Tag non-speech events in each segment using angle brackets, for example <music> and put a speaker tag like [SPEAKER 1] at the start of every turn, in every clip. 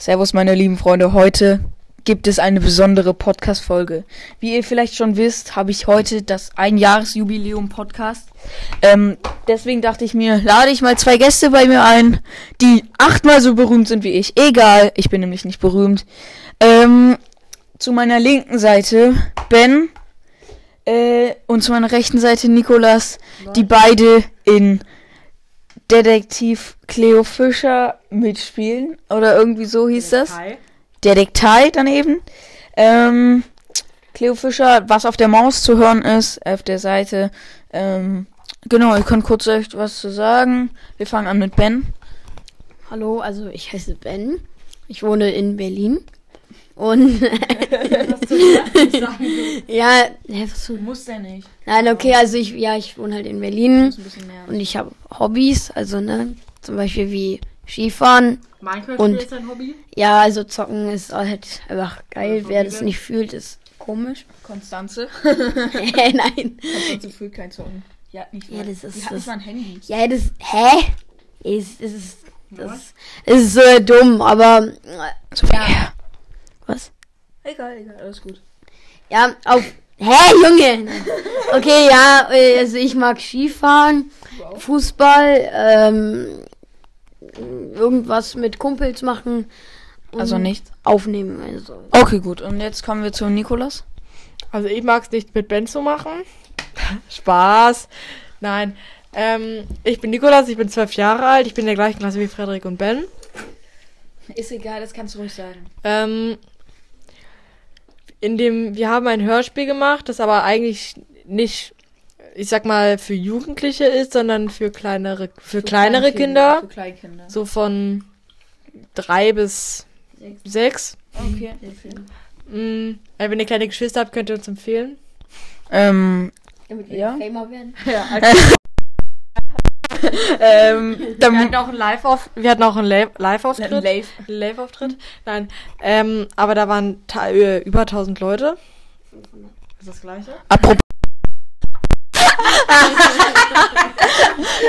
[SPEAKER 1] Servus, meine lieben Freunde. Heute gibt es eine besondere Podcast-Folge. Wie ihr vielleicht schon wisst, habe ich heute das Einjahresjubiläum-Podcast. Ähm, deswegen dachte ich mir, lade ich mal zwei Gäste bei mir ein, die achtmal so berühmt sind wie ich. Egal, ich bin nämlich nicht berühmt. Ähm, zu meiner linken Seite Ben äh, und zu meiner rechten Seite Nikolas, die beide in Detektiv Cleo Fischer mitspielen. Oder irgendwie so hieß das. Detektei daneben. Ähm, Cleo Fischer, was auf der Maus zu hören ist, auf der Seite. Ähm, genau, ihr könnt kurz euch was zu sagen. Wir fangen an mit Ben.
[SPEAKER 2] Hallo, also ich heiße Ben. Ich wohne in Berlin. Und <laughs> ja, hä, was <laughs> du?
[SPEAKER 1] Muss der nicht.
[SPEAKER 2] Nein, okay, also ich ja, ich wohne halt in Berlin
[SPEAKER 1] Ein mehr.
[SPEAKER 2] und ich habe Hobbys, also ne, zum Beispiel wie Skifahren.
[SPEAKER 3] Minecraft
[SPEAKER 2] Und-
[SPEAKER 3] ist dein Hobby?
[SPEAKER 2] Ja, also zocken ist halt einfach geil.
[SPEAKER 3] Ja,
[SPEAKER 2] Wer das
[SPEAKER 3] Hobby
[SPEAKER 2] nicht fühlt, ist komisch.
[SPEAKER 1] Konstanze. <laughs>
[SPEAKER 2] Nein.
[SPEAKER 1] Konstanze fühlt kein Zocken. Ja, nicht
[SPEAKER 2] Ja,
[SPEAKER 1] mal.
[SPEAKER 2] das ist
[SPEAKER 1] Die hat
[SPEAKER 2] das-
[SPEAKER 1] nicht mal ein Handy.
[SPEAKER 2] Ja, das hä? Ist ist ist das ist so dumm, aber
[SPEAKER 1] viel her.
[SPEAKER 2] Was?
[SPEAKER 1] Egal, egal, alles gut.
[SPEAKER 2] Ja, auf. Hä, Junge! Okay, ja, äh, also ich mag Skifahren, Fußball, ähm, irgendwas mit Kumpels machen. und
[SPEAKER 1] Also nichts.
[SPEAKER 2] Aufnehmen, also.
[SPEAKER 1] Okay, gut. Und jetzt kommen wir zu Nikolas.
[SPEAKER 3] Also ich mag es nicht mit Ben zu machen. <laughs> Spaß. Nein. Ähm, ich bin Nikolas, ich bin zwölf Jahre alt, ich bin in der gleichen Klasse wie Frederik und Ben.
[SPEAKER 1] Ist egal, das kannst du ruhig sagen.
[SPEAKER 3] Ähm, in dem, wir haben ein Hörspiel gemacht, das aber eigentlich nicht, ich sag mal, für Jugendliche ist, sondern für kleinere, für, kleinere Kinder.
[SPEAKER 1] Für Kleinkinder.
[SPEAKER 3] So von drei bis sechs.
[SPEAKER 1] Okay.
[SPEAKER 3] Mm, äh, wenn ihr kleine Geschwister habt, könnt ihr uns empfehlen.
[SPEAKER 1] Ähm,
[SPEAKER 2] Damit
[SPEAKER 1] wir Ja.
[SPEAKER 2] Werden. <laughs>
[SPEAKER 1] ähm,
[SPEAKER 3] Wir hatten auch einen Live-Auf, wir hatten auch einen Live- Live-Auftritt.
[SPEAKER 1] Live.
[SPEAKER 3] Live-Auftritt? Nein. Ähm, aber da waren äh, über 1000 Leute. Ist das gleiche?
[SPEAKER 1] Apropos. <laughs>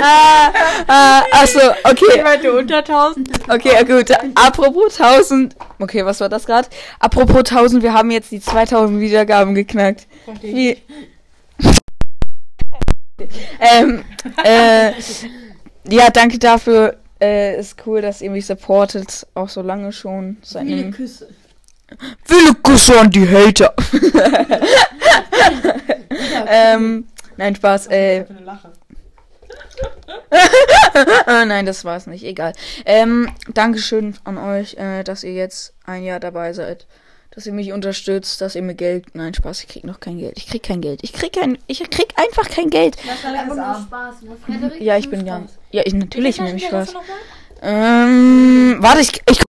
[SPEAKER 1] ah, ah, achso,
[SPEAKER 3] Ich
[SPEAKER 1] okay,
[SPEAKER 3] meinte unter 1000.
[SPEAKER 1] okay, gut. Apropos 1000. Okay, was war das gerade? Apropos 1000, wir haben jetzt die 2000 Wiedergaben geknackt. Wie? <laughs> ähm, äh, ja, danke dafür. Äh, ist cool, dass ihr mich supportet. Auch so lange schon. Seit einem
[SPEAKER 2] Küsse.
[SPEAKER 1] Viele Küsse an die Hater. <laughs> ähm, nein, Spaß. Äh, äh, <laughs> nein, das war's nicht. Egal. Ähm, Dankeschön an euch, äh, dass ihr jetzt ein Jahr dabei seid. Dass ihr mich unterstützt, dass ihr mir Geld. Nein, Spaß, ich krieg noch kein Geld. Ich krieg kein Geld. Ich krieg kein. Ich krieg einfach kein Geld.
[SPEAKER 2] Spaß, ne?
[SPEAKER 1] Ja, ich bin ganz. Ja, ich natürlich nehme ich
[SPEAKER 2] mal?
[SPEAKER 1] Ähm, warte, ich. ich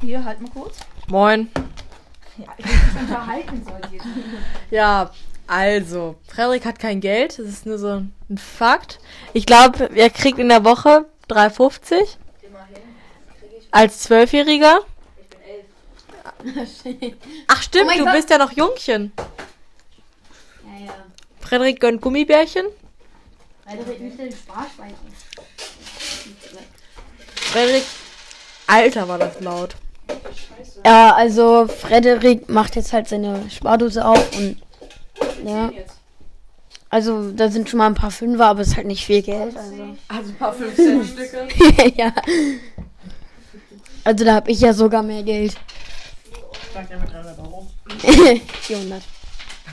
[SPEAKER 1] Hier, halt mal kurz.
[SPEAKER 3] Moin.
[SPEAKER 1] Ja, ich unterhalten soll hier. <laughs>
[SPEAKER 3] Ja, also, Frederik hat kein Geld. Das ist nur so ein Fakt. Ich glaube, er kriegt in der Woche 3,50 als Zwölfjähriger. Ach stimmt,
[SPEAKER 2] Oh
[SPEAKER 3] du
[SPEAKER 2] Gott.
[SPEAKER 3] bist ja noch Jungchen.
[SPEAKER 2] Ja, ja.
[SPEAKER 3] Frederik gönnt Gummibärchen.
[SPEAKER 2] Frederik, nicht den Sparschwein
[SPEAKER 3] Frederik. Alter, war das laut.
[SPEAKER 2] Ja, also Frederik macht jetzt halt seine Spardose auf und ja. Also da sind schon mal ein paar Fünfer, aber es ist halt nicht viel Geld. Also, <laughs>
[SPEAKER 1] Also ein paar 15 Stücke. <laughs>
[SPEAKER 2] ja. Also da habe ich ja sogar mehr Geld. 400.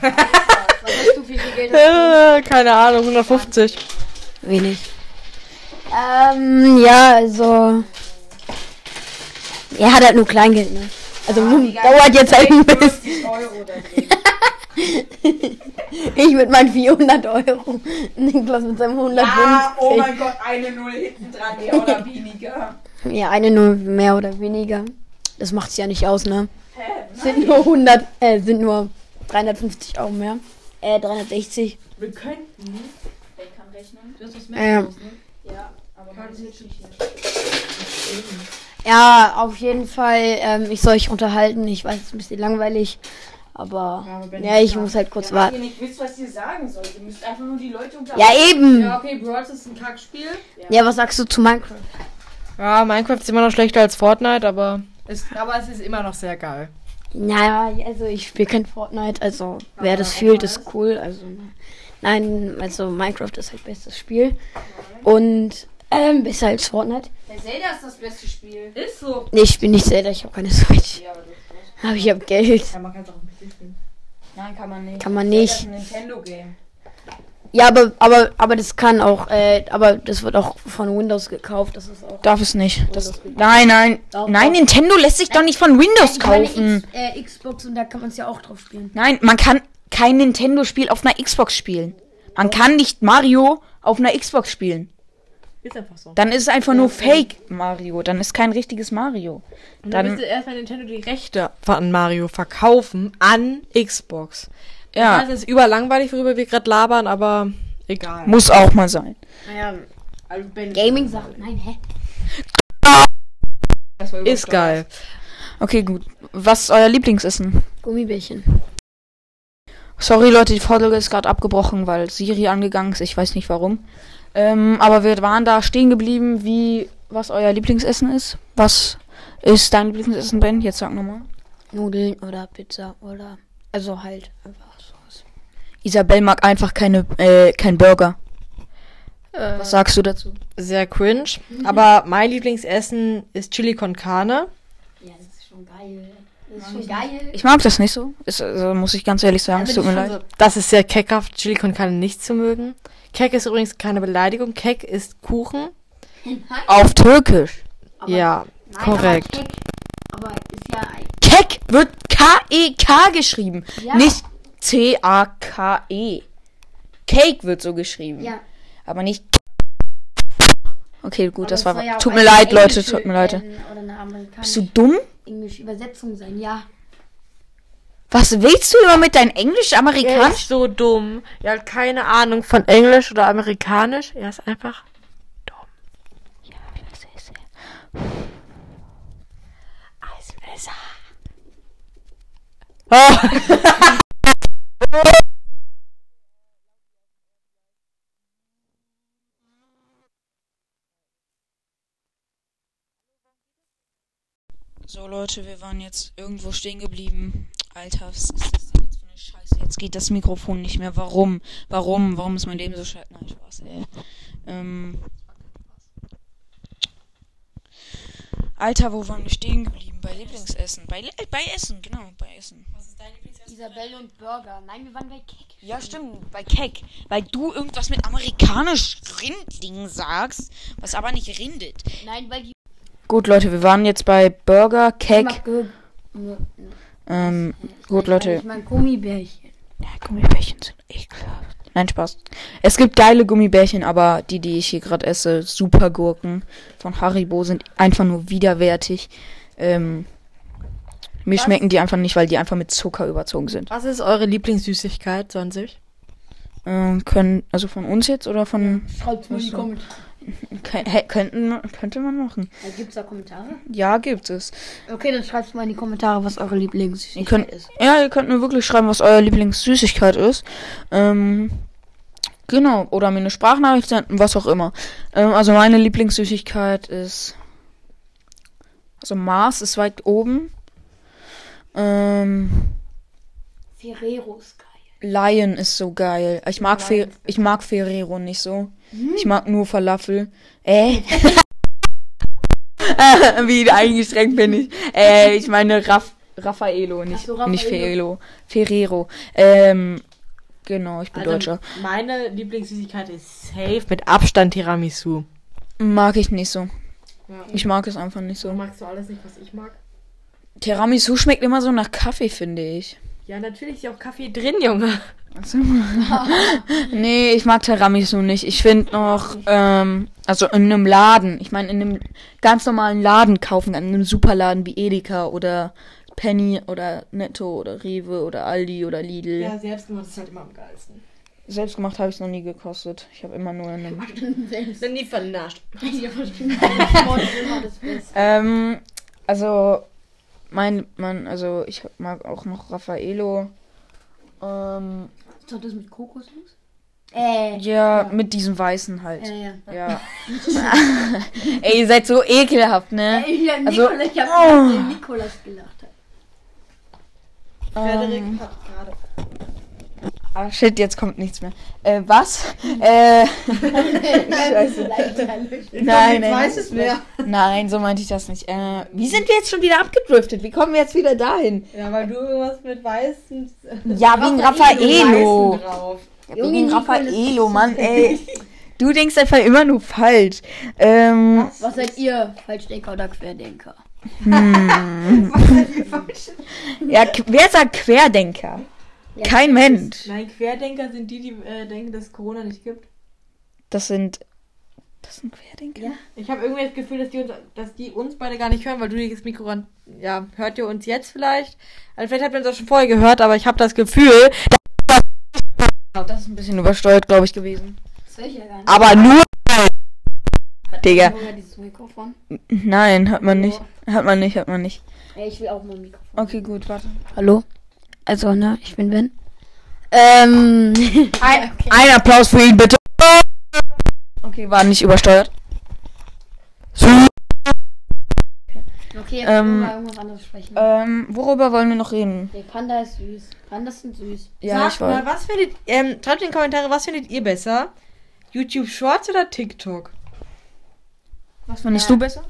[SPEAKER 2] <laughs> Was hast du für viel Geld?
[SPEAKER 3] Äh, keine Ahnung, 150.
[SPEAKER 2] Wenig. Ähm, ja, also. Er hat halt nur Kleingeld, ne? Also dauert jetzt halt ein bisschen.
[SPEAKER 1] Euro. <laughs>
[SPEAKER 2] Ich mit meinen 400 Euro. Niklas mit seinem 150.
[SPEAKER 1] Ah, oh mein Gott, eine Null hinten dran, mehr oder <laughs> weniger.
[SPEAKER 2] Ja, eine nur mehr oder weniger. Das macht's ja nicht aus, ne?
[SPEAKER 1] Hä?
[SPEAKER 2] Sind nur 100, äh, sind nur 350 Euro mehr. Äh, 360.
[SPEAKER 1] Wir könnten. Wer kann rechnen? Du hast was
[SPEAKER 2] Ähm,
[SPEAKER 1] Ja, aber man ist jetzt nicht hier.
[SPEAKER 2] ja, auf jeden Fall. Ähm, ich soll euch unterhalten. Ich weiß, es ist ein bisschen langweilig. Aber
[SPEAKER 3] Ja, aber
[SPEAKER 2] ja, ich
[SPEAKER 3] klar.
[SPEAKER 2] muss halt kurz
[SPEAKER 1] Ja,
[SPEAKER 2] warten.
[SPEAKER 1] ihr nicht wisst, was ihr sagen sollt. Ihr müsst einfach nur die Leute
[SPEAKER 2] Ja,
[SPEAKER 1] unterhalten.
[SPEAKER 2] eben.
[SPEAKER 3] Ja, okay, Brawl ist ein Kackspiel.
[SPEAKER 2] Ja, was sagst du zu Minecraft?
[SPEAKER 3] Ja, Minecraft ist immer noch schlechter als Fortnite, aber es, aber es ist immer noch sehr geil.
[SPEAKER 2] Naja, also ich spiele kein Fortnite, also wer das fühlt, ist cool. Also nein, also Minecraft ist halt bestes Spiel. Und ähm, besser als Fortnite.
[SPEAKER 1] Der Zelda ist das beste Spiel. Ist so.
[SPEAKER 2] Nee, ich spiele nicht Zelda, ich habe keine Switch.
[SPEAKER 1] Ja, aber das
[SPEAKER 2] Aber ich habe Geld.
[SPEAKER 3] Ja, man kann es auch ein bisschen spielen.
[SPEAKER 1] Nein, kann man nicht.
[SPEAKER 2] Kann man
[SPEAKER 1] Zelda
[SPEAKER 2] nicht.
[SPEAKER 1] ist ein Nintendo-Game.
[SPEAKER 2] Ja, aber, aber, aber das kann auch, äh, aber das wird auch von Windows gekauft. Das ist auch.
[SPEAKER 1] Darf es nicht. Das, nein, nein.
[SPEAKER 2] Doch,
[SPEAKER 1] nein,
[SPEAKER 2] doch.
[SPEAKER 1] Nintendo lässt sich doch nicht von Windows
[SPEAKER 2] Ich meine,
[SPEAKER 1] kaufen.
[SPEAKER 2] X, äh, Xbox und da kann man es ja auch drauf spielen.
[SPEAKER 1] Nein, man kann kein Nintendo-Spiel auf einer Xbox spielen. Man kann nicht Mario auf einer Xbox spielen.
[SPEAKER 3] Ist einfach so.
[SPEAKER 1] Dann ist es einfach nur Fake Mario. Dann ist kein richtiges Mario.
[SPEAKER 3] Und dann
[SPEAKER 1] Dann,
[SPEAKER 3] müsste erstmal Nintendo die Rechte an Mario verkaufen an Xbox.
[SPEAKER 1] Ja,
[SPEAKER 3] Das ist überlangweilig, worüber wir gerade labern, aber egal.
[SPEAKER 1] muss auch mal sein.
[SPEAKER 3] Naja, also
[SPEAKER 2] Gaming-Sachen. Nein, hä?
[SPEAKER 3] ist geil.
[SPEAKER 1] Okay, gut. Was ist euer Lieblingsessen?
[SPEAKER 2] Gummibärchen.
[SPEAKER 1] Sorry, Leute, die Folge ist gerade abgebrochen, weil Siri angegangen ist. Ich weiß nicht warum. Ähm, aber wir waren da stehen geblieben, wie was euer Lieblingsessen ist. Was ist dein Lieblingsessen, Ben? Jetzt sag nochmal.
[SPEAKER 2] Nudeln oder Pizza oder. Also halt einfach.
[SPEAKER 1] Isabel mag einfach keine, äh, kein Burger.
[SPEAKER 3] Äh,
[SPEAKER 1] Was sagst du dazu?
[SPEAKER 3] sehr cringe. Aber mein Lieblingsessen ist Chili con Carne.
[SPEAKER 2] Ja, das ist schon geil. Das ist schon geil.
[SPEAKER 1] Ich mag das nicht so. Ist, also, muss ich ganz ehrlich sagen. Es tut mir leid.
[SPEAKER 3] Das ist sehr keckhaft, Chili con Carne nicht zu mögen. Keck ist übrigens keine Beleidigung. Keck ist Kuchen.
[SPEAKER 1] Auf Türkisch.
[SPEAKER 2] Aber-
[SPEAKER 3] ja,
[SPEAKER 2] Nein,
[SPEAKER 3] korrekt.
[SPEAKER 2] Aber, Keck, aber ist ja. ein-
[SPEAKER 1] Kek wird K-E-K geschrieben.
[SPEAKER 2] Ja.
[SPEAKER 1] Nicht C-A-K-E. Cake wird so geschrieben.
[SPEAKER 2] Ja.
[SPEAKER 1] Aber nicht. Okay, gut,
[SPEAKER 2] aber
[SPEAKER 1] das war.
[SPEAKER 2] soll ja
[SPEAKER 1] tut mir leid, Leute, tut mir leid. Bist du dumm?
[SPEAKER 2] englische Übersetzung sein, ja.
[SPEAKER 1] Was willst du immer mit deinem Englisch,
[SPEAKER 3] Er ist so dumm. Er hat keine Ahnung von Englisch oder Amerikanisch. Er ist einfach dumm. Eismesser. Oh. <laughs>
[SPEAKER 1] So, Leute, wir waren jetzt irgendwo stehen geblieben. Alter, was ist das denn jetzt für eine Scheiße? Jetzt geht das Mikrofon nicht mehr. Warum? Warum? Warum ist mein Leben so scheiße? Nein, Spaß, ey. Ähm. Alter, wo waren wir stehen geblieben? Bei Lieblingsessen. Bei, äh, bei Essen, genau, bei Essen.
[SPEAKER 2] Isabelle und Burger. Nein, wir waren bei Keck.
[SPEAKER 1] Ja, stimmt, bei Keck. Weil du irgendwas mit amerikanisch Rindling sagst, was aber nicht rindet.
[SPEAKER 2] Nein, weil die.
[SPEAKER 1] Gut, Leute, wir waren jetzt bei Burger, Keck. Ähm, gut, Leute.
[SPEAKER 2] Ich mag Gummibärchen.
[SPEAKER 1] Ja, Gummibärchen sind ekelhaft. Nein, Spaß. Es gibt geile Gummibärchen, aber die, die ich hier gerade esse, super Gurken von Haribo, sind einfach nur widerwärtig. Ähm, mir
[SPEAKER 3] Was?
[SPEAKER 1] schmecken die einfach nicht, weil die einfach mit Zucker überzogen sind.
[SPEAKER 3] Was ist eure Lieblingssüßigkeit sonst?
[SPEAKER 1] Ähm, können, also von uns jetzt oder von.
[SPEAKER 2] Schreibt
[SPEAKER 1] mal in die Kommentare. Könnten, könnte man machen.
[SPEAKER 2] Gibt es da Kommentare?
[SPEAKER 1] Ja, gibt es.
[SPEAKER 2] Okay, dann schreibt mal in die Kommentare, was eure Lieblingssüßigkeit
[SPEAKER 1] könnt,
[SPEAKER 2] ist.
[SPEAKER 1] ja, ihr könnt mir wirklich schreiben, was euer Lieblingssüßigkeit ist. Ähm, genau. Oder mir eine Sprachnachricht senden, was auch immer. Ähm, also meine Lieblingssüßigkeit ist. Also Mars ist weit oben. Ähm,
[SPEAKER 2] Ferrero ist geil.
[SPEAKER 1] Lion ist so geil. Ich mag, Fe ich mag Ferrero nicht so. Ich mag nur Falafel. Äh. <laughs> Wie eingeschränkt bin ich. Äh, ich meine Raff Raffaello, nicht,
[SPEAKER 2] so,
[SPEAKER 1] nicht. Ferrero. Ferrero. Ähm, genau, ich bin
[SPEAKER 3] Also,
[SPEAKER 1] Deutscher.
[SPEAKER 3] Meine Lieblingssüßigkeit ist safe mit Abstand Tiramisu.
[SPEAKER 1] Mag ich nicht so.
[SPEAKER 3] Ja.
[SPEAKER 1] Ich mag es einfach nicht so.
[SPEAKER 3] Magst du alles nicht, was ich mag?
[SPEAKER 1] Tiramisu schmeckt immer so nach Kaffee, finde ich.
[SPEAKER 3] Ja, natürlich ist ja auch Kaffee drin, Junge.
[SPEAKER 1] Achso. <laughs> nee, ich mag Tiramisu nicht. Ich finde noch, ähm, also in einem Laden, ich meine in einem ganz normalen Laden kaufen, in einem Superladen wie Edeka oder Penny oder Netto oder Rewe oder Aldi oder Lidl.
[SPEAKER 3] Ja, selbstgemacht ist halt immer am geilsten.
[SPEAKER 1] Selbstgemacht habe ich es noch nie gekostet. Ich habe immer nur in einem.
[SPEAKER 3] Sind nie vernascht. <laughs> <laughs>
[SPEAKER 1] Ähm, also mein, man, also ich mag auch noch Raffaello. Ähm,
[SPEAKER 2] Ist doch das mit Kokosnuss? Äh,
[SPEAKER 1] Ja, mit diesem weißen halt.
[SPEAKER 2] ja, ja.
[SPEAKER 1] Ja. <laughs> Ey, ihr seid so ekelhaft, ne?
[SPEAKER 2] Ey, ja,
[SPEAKER 1] Also-
[SPEAKER 2] Nikolas, ich hab
[SPEAKER 1] Oh.
[SPEAKER 2] den Nikolas gelacht.
[SPEAKER 3] Frederik
[SPEAKER 1] Ähm,
[SPEAKER 3] hat gerade.
[SPEAKER 1] Ah, shit, jetzt kommt nichts mehr. Äh, was? <laughs> äh, Scheiße. <laughs> Nein, nein.
[SPEAKER 3] weiß es mehr.
[SPEAKER 1] Nein, so meinte ich das nicht. Äh, wie sind wir jetzt schon wieder abgedriftet? Wie kommen wir jetzt wieder dahin?
[SPEAKER 3] Ja, weil du irgendwas mit weißen.
[SPEAKER 1] Ja, wegen
[SPEAKER 2] Raffaello.
[SPEAKER 1] Wegen Raffaello, Mann, ey. Du denkst einfach immer nur falsch. Ähm,
[SPEAKER 2] Was seid ihr? Falschdenker oder Querdenker?
[SPEAKER 3] Was seid ihr falsch?
[SPEAKER 1] ja, wer sagt Querdenker?
[SPEAKER 2] Ja,
[SPEAKER 1] Kein Mensch.
[SPEAKER 3] Nein, Querdenker sind die, die äh, denken, dass es Corona nicht gibt.
[SPEAKER 1] Das sind. Das sind Querdenker?
[SPEAKER 2] Ja.
[SPEAKER 3] Ich habe irgendwie das Gefühl, dass die, uns, dass die uns beide gar nicht hören, weil du das Mikro ran. Ja, hört ihr uns jetzt vielleicht? Also vielleicht habt ihr uns auch schon vorher gehört, aber ich habe das Gefühl,
[SPEAKER 1] Das ist ein bisschen übersteuert, glaube ich, gewesen.
[SPEAKER 2] Das will ich ja gar nicht.
[SPEAKER 1] Aber nur.
[SPEAKER 2] Hat
[SPEAKER 1] Digga.
[SPEAKER 2] Dieses Mikrofon?
[SPEAKER 1] Nein, hat man nicht. Hat man nicht, hat man nicht.
[SPEAKER 2] Ey, ich will auch mal ein Mikrofon.
[SPEAKER 1] Okay, gut, warte.
[SPEAKER 2] Hallo? Also, ne, ich bin Ben. Ähm. <laughs>
[SPEAKER 1] Ein, ein Applaus für ihn, bitte. Okay, war nicht übersteuert.
[SPEAKER 2] Okay, jetzt
[SPEAKER 1] Ähm,
[SPEAKER 2] ähm, mal irgendwas anderes sprechen.
[SPEAKER 1] Ähm, worüber wollen wir noch reden?
[SPEAKER 2] Der Panda ist süß. Pandas sind süß.
[SPEAKER 1] Ja, ich
[SPEAKER 3] Sagt mal,
[SPEAKER 1] weiß.
[SPEAKER 3] was findet, ähm, schreibt in die Kommentare, was findet ihr besser? YouTube Shorts oder TikTok?
[SPEAKER 1] Was findest
[SPEAKER 2] Ja.
[SPEAKER 1] du besser?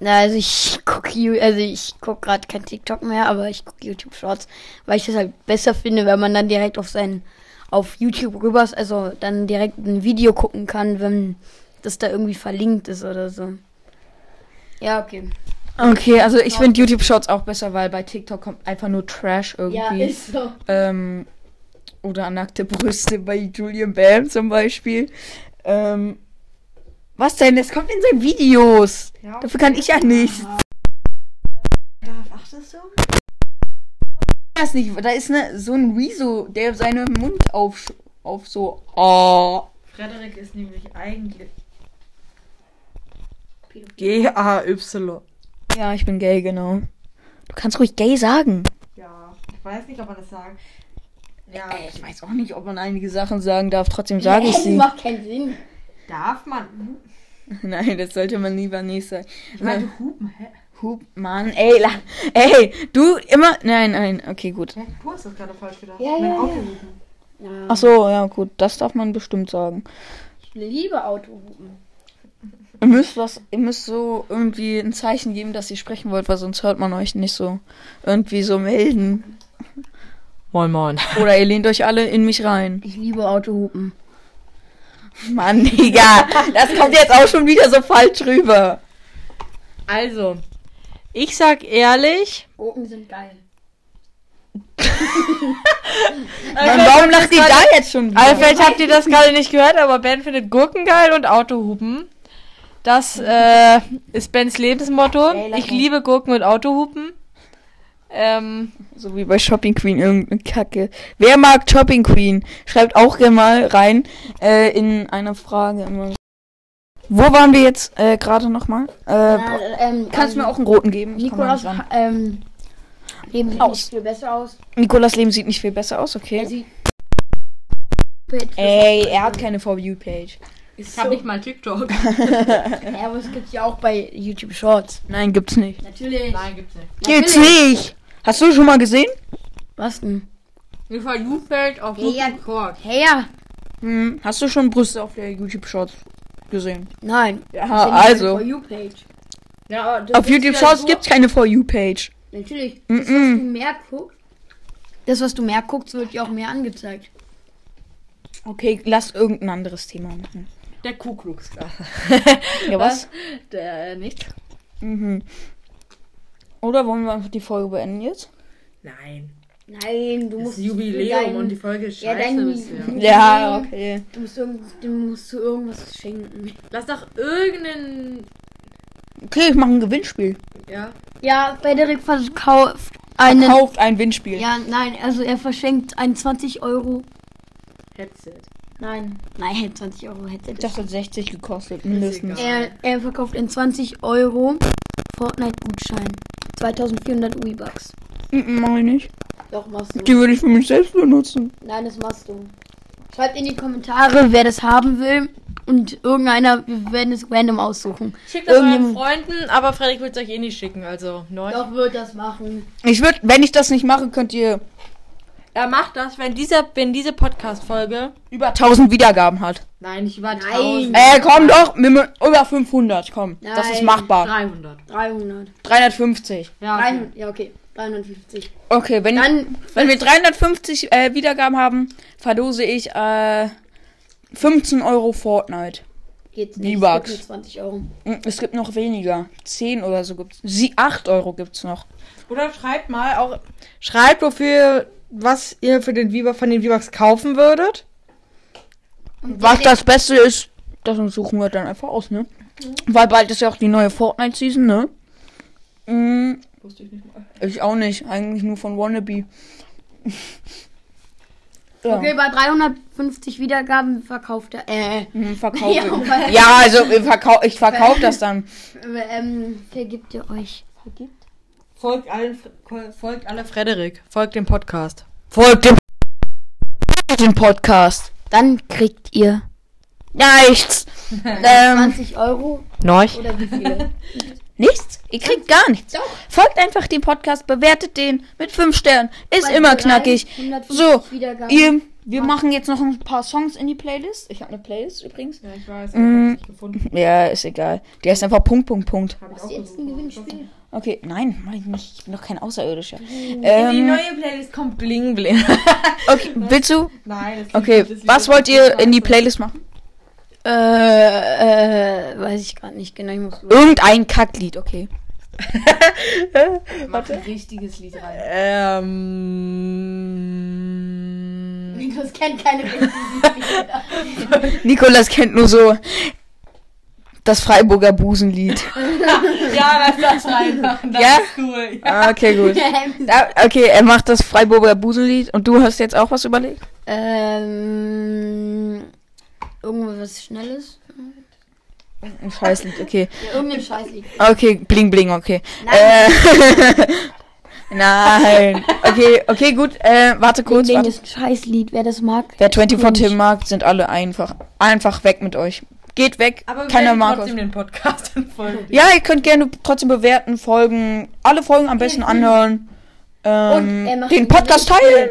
[SPEAKER 2] Na, also ich gucke also ich guck gerade kein TikTok mehr, aber ich gucke YouTube Shorts, weil ich das halt besser finde, wenn man dann direkt auf sein auf YouTube rüber ist, also dann direkt ein Video gucken kann, wenn das da irgendwie verlinkt ist oder so. Ja, okay.
[SPEAKER 1] Okay, also ich finde YouTube Shorts auch besser, weil bei TikTok kommt einfach nur Trash irgendwie.
[SPEAKER 2] so.
[SPEAKER 1] ähm, oder nackte Brüste bei Julian Bam zum Beispiel. Ähm, was denn? Es kommt in seinen Videos.
[SPEAKER 3] Ja.
[SPEAKER 1] Dafür kann ich ja nichts.
[SPEAKER 3] Achtest du?
[SPEAKER 1] Das nicht. Da ist ne, so ein Rezo, der seinen Mund auf, auf so. Oh.
[SPEAKER 3] Frederik ist nämlich eigentlich. G-A-Y.
[SPEAKER 1] Ja, ich bin gay, genau. Du kannst ruhig gay sagen.
[SPEAKER 3] Ja, ich weiß nicht, ob man das sagt. Ja,
[SPEAKER 1] Ey, ich weiß auch nicht, ob man einige Sachen sagen darf. Trotzdem sage ich
[SPEAKER 2] Das
[SPEAKER 1] sie.
[SPEAKER 2] macht keinen Sinn.
[SPEAKER 3] Darf man. <laughs>
[SPEAKER 1] Nein, das sollte man lieber nicht sagen.
[SPEAKER 3] Ich meine, hupen, hä?
[SPEAKER 1] Hup, Mann, ey, la, ey, du immer. Nein, nein, okay, gut.
[SPEAKER 3] Hä? Du hast das gerade falsch gedacht.
[SPEAKER 2] Ja,
[SPEAKER 3] Mein
[SPEAKER 2] ja,
[SPEAKER 3] Auto
[SPEAKER 2] ja.
[SPEAKER 3] hupen.
[SPEAKER 2] Ja.
[SPEAKER 1] Ach so, ja, gut, das darf man bestimmt sagen.
[SPEAKER 2] Ich liebe Autohupen.
[SPEAKER 1] Ihr müsst was, ihr müsst so irgendwie ein Zeichen geben, dass ihr sprechen wollt, weil sonst hört man euch nicht so irgendwie so melden.
[SPEAKER 3] Moin, moin.
[SPEAKER 1] Oder ihr lehnt euch alle in mich rein.
[SPEAKER 2] Ich liebe Autohupen.
[SPEAKER 1] Mann, <laughs> Digga, das kommt jetzt auch schon wieder so falsch rüber.
[SPEAKER 3] Also, ich sag ehrlich.
[SPEAKER 2] Gurken sind geil. <laughs>
[SPEAKER 1] Mann, warum lacht ihr da jetzt schon wieder?
[SPEAKER 3] Also vielleicht habt ihr das gerade nicht gehört, aber Ben findet Gurken geil und Autohupen. Das äh, ist Bens Lebensmotto. Ich liebe Gurken und Autohupen. Ähm,
[SPEAKER 1] So wie bei Shopping Queen, irgendeine Kacke. Wer mag Shopping Queen? Schreibt auch gerne mal rein äh, in eine Frage. Immer. Wo waren wir jetzt äh, gerade nochmal? Äh,
[SPEAKER 2] Na, ähm,
[SPEAKER 1] kannst du
[SPEAKER 2] ähm,
[SPEAKER 1] mir auch einen roten geben?
[SPEAKER 2] Nikolas ähm, Leben sieht
[SPEAKER 1] Aus.
[SPEAKER 2] nicht viel besser aus.
[SPEAKER 1] Nikolas Leben sieht nicht viel besser aus,
[SPEAKER 2] Er
[SPEAKER 1] okay.
[SPEAKER 2] sieht.
[SPEAKER 1] Ey, er hat keine For You-Page.
[SPEAKER 3] Ich
[SPEAKER 2] hab nicht
[SPEAKER 3] mal TikTok. <laughs>
[SPEAKER 2] Ja, aber es gibt ja auch bei YouTube Shorts.
[SPEAKER 1] Nein, gibt's nicht.
[SPEAKER 2] Natürlich.
[SPEAKER 3] Nein, gibt's nicht.
[SPEAKER 1] Gibt's
[SPEAKER 2] Natürlich.
[SPEAKER 1] nicht! Hast du schon mal gesehen?
[SPEAKER 2] Was denn?
[SPEAKER 3] Wie You fällt auf. YouTube Short.
[SPEAKER 2] Hey, ja.
[SPEAKER 1] Hm, hast du schon Brüste auf der YouTube-Shorts gesehen?
[SPEAKER 2] Nein.
[SPEAKER 1] Ja, also.
[SPEAKER 2] You Page.
[SPEAKER 3] Ja,
[SPEAKER 1] Auf YouTube
[SPEAKER 3] ja
[SPEAKER 1] Shorts
[SPEAKER 3] so-
[SPEAKER 1] gibt's keine For You-Page.
[SPEAKER 2] Natürlich. Das, was
[SPEAKER 1] Mm-mm.
[SPEAKER 2] du mehr guckst, das, was du mehr guckst, wird dir auch mehr angezeigt.
[SPEAKER 1] Okay, lass irgendein anderes Thema machen.
[SPEAKER 3] Der Ku Klux Klan.
[SPEAKER 1] Ja, was?
[SPEAKER 3] Der, äh, nicht?
[SPEAKER 1] Mhm. Oder wollen wir einfach die Folge beenden jetzt?
[SPEAKER 3] Nein.
[SPEAKER 2] Nein, du
[SPEAKER 3] Das
[SPEAKER 2] musst.
[SPEAKER 3] Jubiläum
[SPEAKER 2] dein-
[SPEAKER 3] und die Folge ist
[SPEAKER 2] Ja,
[SPEAKER 3] scheiße. ihr.
[SPEAKER 1] Ja, okay.
[SPEAKER 2] Du musst, irgend, du musst du irgendwas schenken.
[SPEAKER 3] Lass doch irgendeinen.
[SPEAKER 1] Okay, ich mache ein Gewinnspiel.
[SPEAKER 3] Ja.
[SPEAKER 2] Ja, Frederik verkauft einen.
[SPEAKER 1] Kauft ein Windspiel.
[SPEAKER 2] Ja, nein, also er verschenkt ein 20 Euro.
[SPEAKER 3] Headset.
[SPEAKER 2] Nein, nein, <laughs> 20 Euro Headset.
[SPEAKER 1] Das hat 60 gekostet, mindestens.
[SPEAKER 2] Er, er verkauft in 20 Euro Fortnite-Gutschein. 2400 Weebucks.
[SPEAKER 1] Mhm, Mach ich nicht.
[SPEAKER 2] Doch, machst du.
[SPEAKER 1] Die würde ich für mich selbst benutzen.
[SPEAKER 2] Nein, das machst du. Schreibt in die Kommentare, wer das haben will. Und irgendeiner, wir werden es random aussuchen.
[SPEAKER 3] Schickt das euren Freunden, aber Frederik wird es euch eh nicht schicken, also neun.
[SPEAKER 2] Doch, wird das machen.
[SPEAKER 1] Ich würde, wenn ich das nicht mache, könnt ihr
[SPEAKER 3] Er macht das, wenn dieser, wenn diese Podcast-Folge.
[SPEAKER 1] über 1000 Wiedergaben hat.
[SPEAKER 3] Nein, nicht über
[SPEAKER 2] Nein.
[SPEAKER 3] 1000.
[SPEAKER 1] Äh, komm doch, über 500, komm. Das ist
[SPEAKER 2] Nein.
[SPEAKER 1] machbar.
[SPEAKER 3] 300.
[SPEAKER 2] 300.
[SPEAKER 1] 350.
[SPEAKER 3] Ja.
[SPEAKER 2] 300. Ja, okay. 350.
[SPEAKER 1] Okay, wenn,
[SPEAKER 2] Dann,
[SPEAKER 1] wenn wir 350 äh, Wiedergaben haben, verlose ich äh, 15 Euro Fortnite.
[SPEAKER 2] geht's nicht. Es gibt nur 20 Euro.
[SPEAKER 1] Hm, Es gibt noch weniger. 10 oder so gibt's. Sie 8 Euro gibt's noch.
[SPEAKER 3] Oder schreibt mal auch. Schreibt, wofür, was ihr für den V von den V-Bucks kaufen würdet.
[SPEAKER 1] Was das Beste ist, das suchen wir dann einfach aus, ne? Weil bald ist ja auch die neue Fortnite-Season, ne? Hm,
[SPEAKER 3] Wusste ich nicht mal.
[SPEAKER 1] ich auch nicht. Eigentlich nur von Wannabe. <laughs> ja.
[SPEAKER 2] Okay, bei 350 Wiedergaben verkauft er. Äh,
[SPEAKER 1] Hm, verkaufe.
[SPEAKER 2] Ja,
[SPEAKER 1] ja, also ich verkau ich verkaufe das dann. <laughs>
[SPEAKER 2] ähm, vergibt ihr euch?
[SPEAKER 3] Folgt allen, folgt alle Frederik. Folgt dem Podcast.
[SPEAKER 1] Folgt dem, dem Podcast.
[SPEAKER 2] Dann kriegt ihr
[SPEAKER 1] Nichts. <laughs> ähm,
[SPEAKER 2] 20 Euro
[SPEAKER 3] Neuch.
[SPEAKER 2] oder wie viele? <laughs>
[SPEAKER 1] nichts. Ihr kriegt gar nichts.
[SPEAKER 2] Doch.
[SPEAKER 1] Folgt einfach dem Podcast, bewertet den mit 5 Sternen. Ist
[SPEAKER 2] Bei
[SPEAKER 1] immer
[SPEAKER 2] drei,
[SPEAKER 1] knackig.
[SPEAKER 2] 150
[SPEAKER 1] So, ihr, wir machen jetzt noch ein paar Songs in die Playlist. Ich habe eine Playlist übrigens.
[SPEAKER 3] Ja, ich weiß,
[SPEAKER 1] Mm.
[SPEAKER 3] nicht gefunden.
[SPEAKER 1] Ja, ist egal. Die heißt einfach Punkt, Punkt, Punkt.
[SPEAKER 2] Hast du jetzt ein Gewinnspiel?
[SPEAKER 1] Okay, nein, mach ich nicht. Ich bin doch kein Außerirdischer.
[SPEAKER 3] In die
[SPEAKER 1] Ähm,
[SPEAKER 3] neue Playlist kommt Bling Bling. <laughs>
[SPEAKER 1] okay, willst du?
[SPEAKER 3] Nein, das
[SPEAKER 1] Okay, was wollt ihr in die Playlist machen?
[SPEAKER 2] Äh, äh, weiß ich gerade nicht genau. Ich muss
[SPEAKER 1] Irgendein Kacklied, okay.
[SPEAKER 2] Mach ein richtiges Lied rein.
[SPEAKER 3] Ähm.
[SPEAKER 2] Niklas kennt keine richtigen.
[SPEAKER 1] Nikolas kennt nur so das Freiburger Busenlied.
[SPEAKER 3] Ja, lass das reinmachen. Das
[SPEAKER 1] Ja?
[SPEAKER 3] ist cool.
[SPEAKER 1] Ah, okay, gut. Ja, okay, er macht das Freiburger Busenlied und du hast jetzt auch was überlegt?
[SPEAKER 2] ähm, irgendwas Schnelles?
[SPEAKER 1] Ein Scheißlied, okay.
[SPEAKER 2] Ja, irgendein Scheißlied.
[SPEAKER 1] Okay, bling bling, okay.
[SPEAKER 2] Nein.
[SPEAKER 1] Äh, <laughs> Nein. Okay, okay, gut. Äh, warte kurz. Warte.
[SPEAKER 2] ist ein Scheißlied, wer das mag.
[SPEAKER 1] Wer 24
[SPEAKER 2] Cringe.
[SPEAKER 1] Tim mag, sind alle einfach. Einfach weg mit euch. Geht weg.
[SPEAKER 3] Aber
[SPEAKER 1] Keiner mag
[SPEAKER 3] trotzdem
[SPEAKER 1] euch.
[SPEAKER 3] den Podcast dann folgen.
[SPEAKER 1] Ja, ihr könnt gerne trotzdem bewerten, folgen. Alle Folgen am besten anhören. Ähm,
[SPEAKER 2] Und er macht
[SPEAKER 1] den Podcast teilen.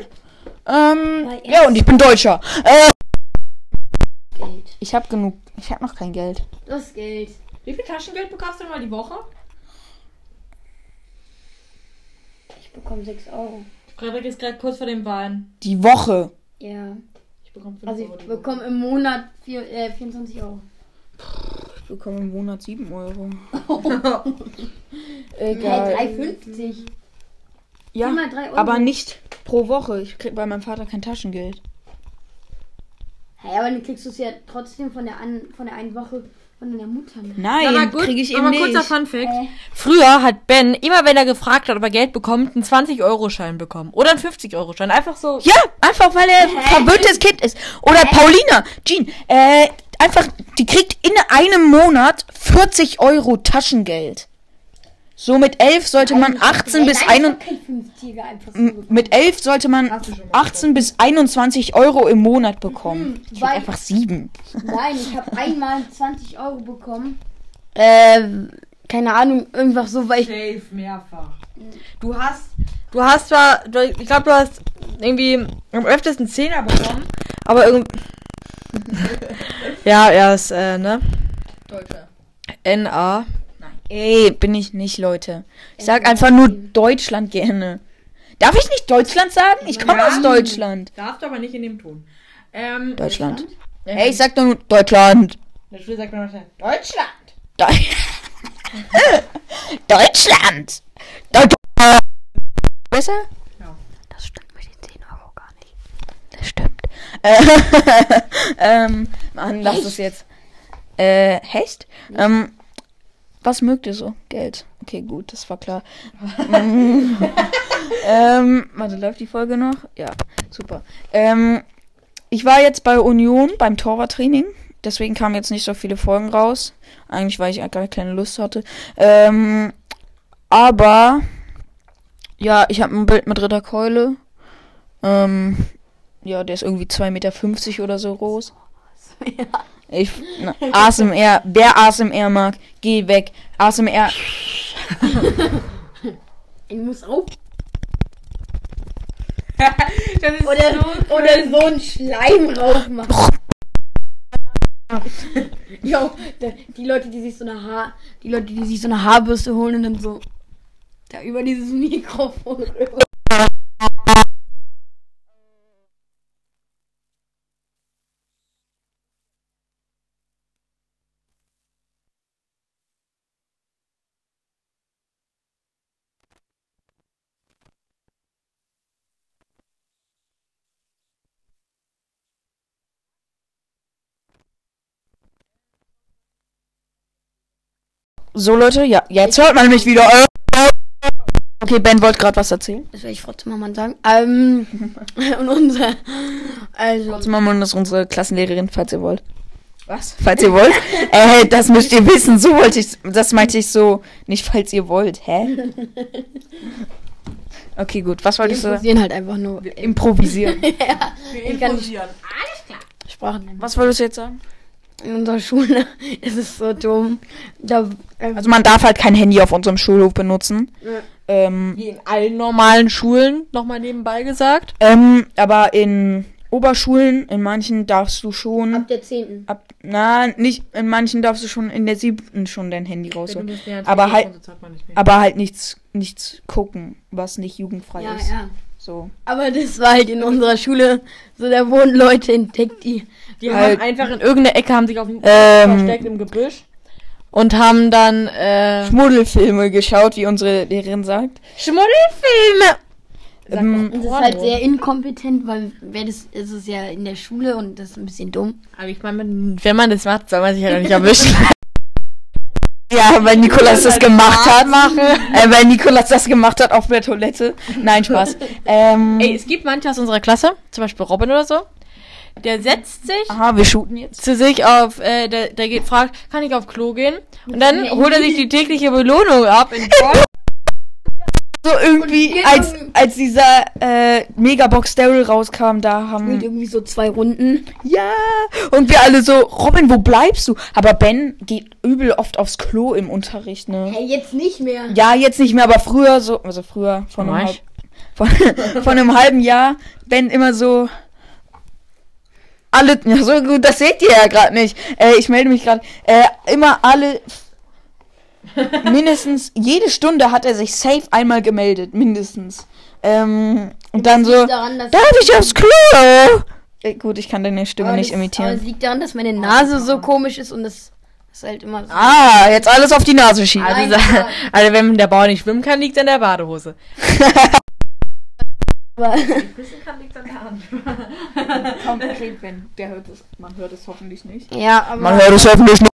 [SPEAKER 1] Ähm, ja, und ich bin Deutscher. Äh,
[SPEAKER 2] Geld.
[SPEAKER 1] ich habe genug. Ich habe noch kein Geld.
[SPEAKER 2] Das Geld.
[SPEAKER 3] Wie viel Taschengeld bekommst du mal die Woche?
[SPEAKER 2] Ich bekomme 6 Euro.
[SPEAKER 3] Frederik ist gerade kurz vor dem Wahlen.
[SPEAKER 1] Die Woche.
[SPEAKER 2] Ja.
[SPEAKER 3] Ich bekomme 5
[SPEAKER 2] Also
[SPEAKER 3] Euro
[SPEAKER 2] ich
[SPEAKER 3] die
[SPEAKER 2] bekomme im Monat vier, äh, 24 Euro.
[SPEAKER 1] Ich bekomme im Monat 7 Euro. <laughs> Egal.
[SPEAKER 2] 3,50.
[SPEAKER 1] ja,
[SPEAKER 2] Immer 3 Euro.
[SPEAKER 1] aber nicht pro Woche. Ich krieg bei meinem Vater kein Taschengeld.
[SPEAKER 2] Hey, aber dann kriegst du es ja trotzdem von der, an, von der einen Woche von deiner Mutter. Ne?
[SPEAKER 1] Nein,
[SPEAKER 3] aber gut,
[SPEAKER 1] kriege ich eben
[SPEAKER 3] aber
[SPEAKER 1] nicht.
[SPEAKER 3] kurzer Fun Fact.
[SPEAKER 2] Äh.
[SPEAKER 3] Früher hat Ben, immer wenn er gefragt hat, ob er Geld bekommt, einen 20-Euro-Schein bekommen. Oder einen 50-Euro-Schein. Einfach so.
[SPEAKER 1] Ja, einfach weil er ein verwöhntes Kind ist. Oder Paulina, Jean, äh, einfach, die kriegt in einem Monat 40 Euro Taschengeld. So mit 11 sollte man 18 bis 21,
[SPEAKER 2] 50er einfach so.
[SPEAKER 1] m- mit 11 sollte man
[SPEAKER 3] Hast du schon mal
[SPEAKER 1] 18 bis 21 Euro im Monat bekommen. Ich will
[SPEAKER 2] weil-
[SPEAKER 1] einfach 7.
[SPEAKER 2] Nein, ich habe einmal 20 Euro bekommen. Äh, keine Ahnung, irgendwas so, weil ich.
[SPEAKER 3] Safe, mehrfach. Du hast, du hast zwar, ich glaube, du hast irgendwie am öftesten Zehner bekommen, aber irgend... <laughs> ja, er ist, äh, ne?
[SPEAKER 1] Deutscher.
[SPEAKER 3] N-A.
[SPEAKER 1] Ey, bin ich nicht, Leute. Ich sag einfach nur Deutschland gerne. Darf ich nicht Deutschland sagen? Ich komme
[SPEAKER 3] Ja.
[SPEAKER 1] aus Deutschland.
[SPEAKER 3] Darfst du aber nicht in dem Ton. Ähm,
[SPEAKER 1] Deutschland.
[SPEAKER 3] Ja,
[SPEAKER 1] Ey, ich sag nur Deutschland.
[SPEAKER 3] Der Schule sagt Deutschland.
[SPEAKER 1] Deu <laughs> Deutschland! Deutschland! Besser?
[SPEAKER 3] Ja.
[SPEAKER 1] Das stimmt mit den 10 Euro gar nicht. Das stimmt. Äh, <laughs> ähm, Mann, lass es jetzt. Äh, Hecht? Ähm, was mögt ihr so? Geld. Okay, gut, das war klar. <laughs> Ähm, warte, läuft die Folge noch? Ja, super. Ähm, ich war jetzt bei Union beim Torwarttraining. Deswegen kamen jetzt nicht so viele Folgen raus. Eigentlich, weil ich gar keine Lust hatte. Ähm, aber ja, ich habe ein Bild mit Ritter Keule. Ähm, Ja, der ist irgendwie 2,50 Meter oder so groß. <laughs>
[SPEAKER 2] Ja.
[SPEAKER 1] Ich, na, ASMR, wer ASMR mag, geh weg. ASMR, <laughs>
[SPEAKER 2] Ich muss auf. oder, <laughs> oder so ein Schleim drauf machen. <laughs> Jo, die Leute, die sich so eine Haar, die Leute, die sich so eine Haarbürste holen und dann so da über dieses Mikrofon rüber.
[SPEAKER 1] So Leute, ja, jetzt hört man mich wieder. Äh, Okay, Ben wollte gerade was erzählen.
[SPEAKER 2] Das werde ich Frau Zimmermann sagen. Ähm, <laughs> und unser, also,
[SPEAKER 1] Zimmermann ist unsere Klassenlehrerin, falls ihr wollt. Was? Falls ihr wollt? <laughs> äh, das müsst ihr wissen. So wollte ich, das meinte ich so, nicht falls ihr wollt. Hä? <laughs> Okay, gut. Was
[SPEAKER 2] wir
[SPEAKER 1] wollte ich so?
[SPEAKER 2] interessieren halt einfach nur
[SPEAKER 1] Improvisieren.
[SPEAKER 2] ja, ich kann nicht Sprachen nennen.
[SPEAKER 1] Was wolltest du jetzt sagen?
[SPEAKER 2] In unserer Schule <laughs> ist es so dumm. Da, ähm,
[SPEAKER 1] Also man darf halt kein Handy auf unserem Schulhof benutzen.
[SPEAKER 2] Ja.
[SPEAKER 1] Ähm,
[SPEAKER 3] Wie in allen normalen Schulen, nochmal nebenbei gesagt.
[SPEAKER 1] ähm, aber in Oberschulen, in manchen darfst du schon
[SPEAKER 2] ab der 10.
[SPEAKER 1] ab, na, nicht, in manchen darfst du schon in der siebten schon dein Handy rausholen. Aber halt- Aber halt nichts, nichts gucken, was nicht jugendfrei
[SPEAKER 2] Ja,
[SPEAKER 1] ist.
[SPEAKER 2] ja.
[SPEAKER 1] So.
[SPEAKER 2] Aber das war halt in unserer Schule so, da wurden Leute entdeckt, die.
[SPEAKER 3] Die
[SPEAKER 1] Halt-
[SPEAKER 3] haben einfach in irgendeiner Ecke haben sich auf dem
[SPEAKER 1] Ähm,
[SPEAKER 3] versteckt im Gebüsch und haben dann äh,
[SPEAKER 1] Schmuddelfilme geschaut, wie unsere Lehrerin sagt.
[SPEAKER 3] Schmuddelfilme. Sag
[SPEAKER 1] Ähm,
[SPEAKER 2] Das ist halt sehr inkompetent, weil wer das ist es ja in der Schule und das ist ein bisschen dumm.
[SPEAKER 3] Aber ich meine, wenn man das macht, soll man sich ja nicht erwischen. <laughs>
[SPEAKER 1] Ja, weil Nikolas das gemacht hat. Äh, weil Nikolas das gemacht hat auf der Toilette. Nein, Spaß. ähm,
[SPEAKER 3] Ey, es gibt manche aus unserer Klasse, zum Beispiel Robin oder so, der setzt sich
[SPEAKER 1] aha, wir shooten jetzt.
[SPEAKER 3] zu sich auf, äh, der, der geht, fragt, kann ich auf Klo gehen? Und dann holt er sich die tägliche Belohnung ab in Form <laughs>
[SPEAKER 1] So irgendwie, als, als dieser äh, Megabox Daryl rauskam, da haben.
[SPEAKER 2] irgendwie so zwei Runden.
[SPEAKER 1] Ja! Und wir alle so, Robin, wo bleibst du? Aber Ben geht übel oft aufs Klo im Unterricht, ne?
[SPEAKER 2] Hey, jetzt nicht mehr.
[SPEAKER 1] Ja, jetzt nicht mehr, aber früher so, also früher, von einem, halb, von, <laughs> von einem halben Jahr, Ben immer so alle, ja so gut, das seht ihr ja gerade nicht. Äh, ich melde mich gerade. Äh, immer alle, <laughs> mindestens jede Stunde hat er sich safe einmal gemeldet, mindestens. Ähm, und dann so,
[SPEAKER 2] liegt daran, dass-
[SPEAKER 1] darf ich aufs Klo? Äh, gut, ich kann deine Stimme
[SPEAKER 2] Aber
[SPEAKER 1] nicht
[SPEAKER 2] das, Aber
[SPEAKER 1] imitieren.
[SPEAKER 2] es liegt daran, dass meine Nase so komisch ist und das ist halt immer so.
[SPEAKER 1] Ah, jetzt alles auf die Nase schieben.
[SPEAKER 3] Also,
[SPEAKER 2] Nein, aber- <laughs>
[SPEAKER 3] also wenn der Bauer nicht schwimmen kann, liegt es an der Badehose. <laughs>
[SPEAKER 2] Aber
[SPEAKER 1] Komm, okay, Ben, der hört es, man hört es hoffentlich nicht.
[SPEAKER 2] ja, aber.
[SPEAKER 1] Man hört es hoffentlich nicht.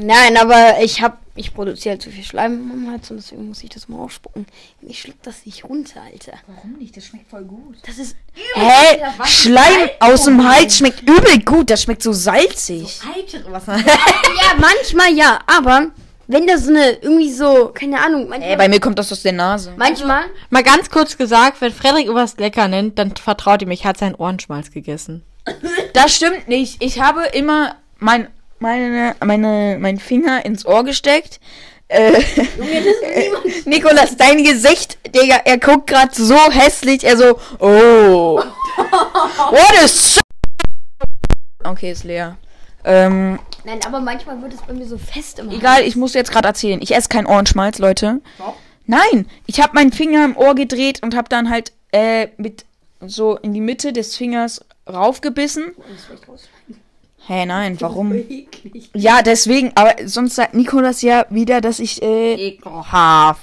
[SPEAKER 2] Nein, aber ich hab. Ich produziere halt zu viel Schleim im Hals und deswegen muss ich das mal ausspucken. Ich schluck das nicht runter, Alter.
[SPEAKER 1] Warum nicht? Das schmeckt voll gut.
[SPEAKER 2] Das ist.
[SPEAKER 1] Hä? Schleim aus dem Hals schmeckt übel gut. Das schmeckt so salzig.
[SPEAKER 3] Was?
[SPEAKER 2] Ja, manchmal ja, aber wenn das so eine irgendwie so, keine Ahnung, manchmal.
[SPEAKER 1] Ey, bei mir kommt das aus der Nase.
[SPEAKER 2] manchmal
[SPEAKER 3] Mal ganz kurz gesagt, wenn Frederik irgendwas lecker nennt, dann vertraut ihm, ich hat seinen Ohrenschmalz gegessen.
[SPEAKER 1] Das stimmt nicht. Ich habe immer mein, meine, meine, mein Finger ins Ohr gesteckt. Äh, <laughs> Nikolas, dein Gesicht, Digga, er guckt gerade so hässlich. Er so, oh. <laughs> What is Okay, ist leer. Ähm,
[SPEAKER 2] Nein, aber manchmal wird es bei mir so fest im
[SPEAKER 1] Egal, ich muss jetzt gerade erzählen. Ich esse keinen Ohrenschmalz, Leute. Nein, ich habe meinen Finger im Ohr gedreht und habe dann halt äh, mit so in die Mitte des Fingers raufgebissen. Hä, nein, warum? Ja, deswegen, aber sonst sagt Nikolas ja wieder, dass ich äh,
[SPEAKER 3] Ekelhaft.